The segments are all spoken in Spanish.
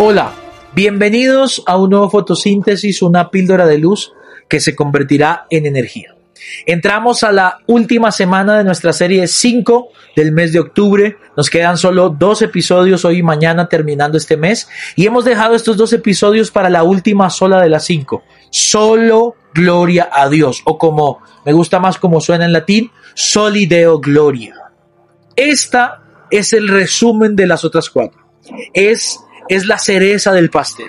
Hola, bienvenidos a un nuevo fotosíntesis, una píldora de luz que se convertirá en energía. Entramos a la última semana de nuestra serie 5 del mes de octubre. Nos quedan solo dos episodios hoy y mañana terminando este mes. Y hemos dejado estos dos episodios para la última sola de las cinco. Solo gloria a Dios. O como me gusta más como suena en latín, solideo gloria. Esta es el resumen de las otras cuatro. Es, es la cereza del pastel.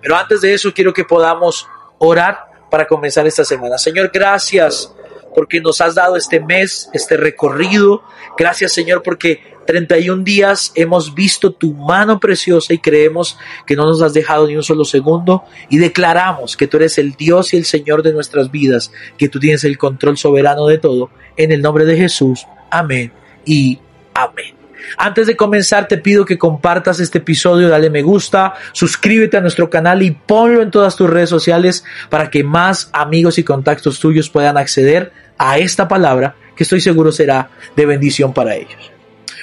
Pero antes de eso quiero que podamos orar para comenzar esta semana. Señor, gracias porque nos has dado este mes, este recorrido. Gracias, Señor, porque 31 días hemos visto tu mano preciosa y creemos que no nos has dejado ni un solo segundo y declaramos que tú eres el Dios y el Señor de nuestras vidas, que tú tienes el control soberano de todo. En el nombre de Jesús. Amén y amén. Antes de comenzar, te pido que compartas este episodio, dale me gusta, suscríbete a nuestro canal y ponlo en todas tus redes sociales para que más amigos y contactos tuyos puedan acceder a esta palabra que estoy seguro será de bendición para ellos.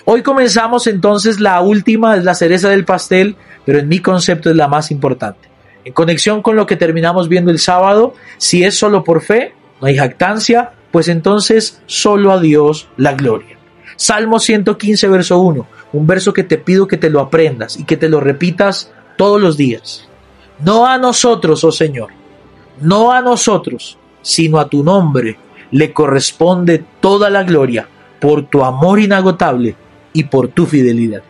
Hoy comenzamos entonces la última, es la cereza del pastel, pero en mi concepto es la más importante. En conexión con lo que terminamos viendo el sábado, si es solo por fe, no hay jactancia, pues entonces solo a Dios la gloria. Salmo 115, verso 1, un verso que te pido que te lo aprendas y que te lo repitas todos los días. No a nosotros, oh Señor, no a nosotros, sino a tu nombre le corresponde toda la gloria por tu amor inagotable y por tu fidelidad.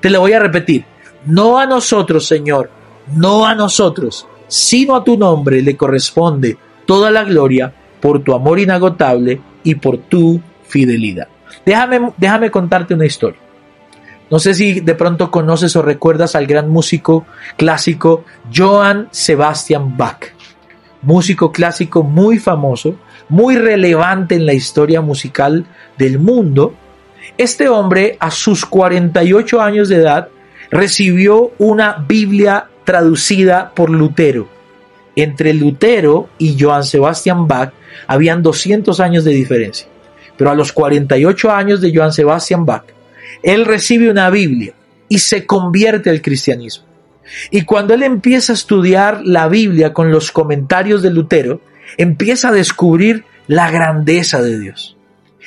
Te lo voy a repetir, no a nosotros, Señor, no a nosotros, sino a tu nombre le corresponde toda la gloria por tu amor inagotable y por tu fidelidad. Déjame, déjame contarte una historia. No sé si de pronto conoces o recuerdas al gran músico clásico Johann Sebastian Bach. Músico clásico muy famoso, muy relevante en la historia musical del mundo. Este hombre a sus 48 años de edad recibió una Biblia traducida por Lutero. Entre Lutero y Johann Sebastian Bach habían 200 años de diferencia. Pero a los 48 años de Johann Sebastian Bach, él recibe una Biblia y se convierte al cristianismo. Y cuando él empieza a estudiar la Biblia con los comentarios de Lutero, empieza a descubrir la grandeza de Dios.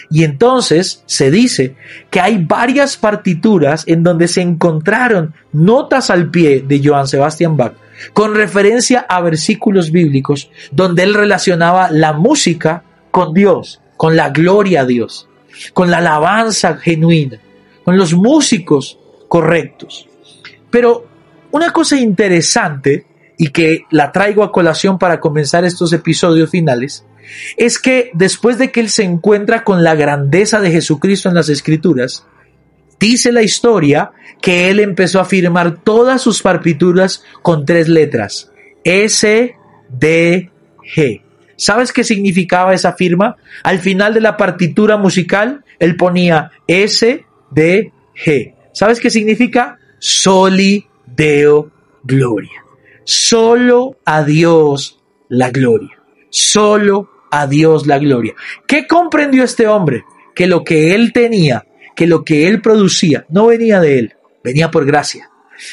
Y entonces se dice que hay varias partituras en donde se encontraron notas al pie de Johann Sebastian Bach con referencia a versículos bíblicos donde él relacionaba la música con Dios con la gloria a Dios, con la alabanza genuina, con los músicos correctos. Pero una cosa interesante, y que la traigo a colación para comenzar estos episodios finales, es que después de que él se encuentra con la grandeza de Jesucristo en las Escrituras, dice la historia que él empezó a firmar todas sus partituras con tres letras, S, D, G. ¿Sabes qué significaba esa firma? Al final de la partitura musical, él ponía S, D, G. ¿Sabes qué significa? Soli Deo Gloria. Solo a Dios la gloria. Solo a Dios la gloria. ¿Qué comprendió este hombre? Que lo que él tenía, que lo que él producía, no venía de él, venía por gracia.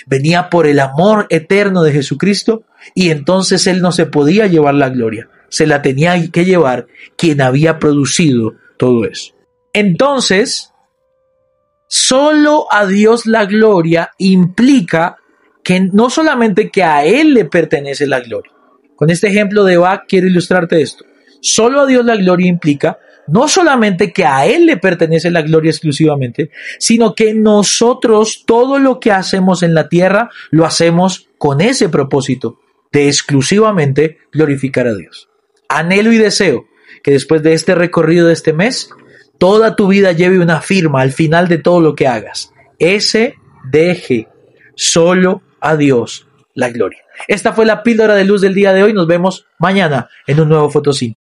Venía por el amor eterno de Jesucristo y entonces él no se podía llevar la gloria se la tenía que llevar quien había producido todo eso. Entonces, solo a Dios la gloria implica que no solamente que a Él le pertenece la gloria. Con este ejemplo de Bach quiero ilustrarte esto. Solo a Dios la gloria implica no solamente que a Él le pertenece la gloria exclusivamente, sino que nosotros todo lo que hacemos en la tierra lo hacemos con ese propósito de exclusivamente glorificar a Dios. Anhelo y deseo que después de este recorrido de este mes, toda tu vida lleve una firma al final de todo lo que hagas. SDG. Solo a Dios la gloria. Esta fue la píldora de luz del día de hoy. Nos vemos mañana en un nuevo fotosíntesis.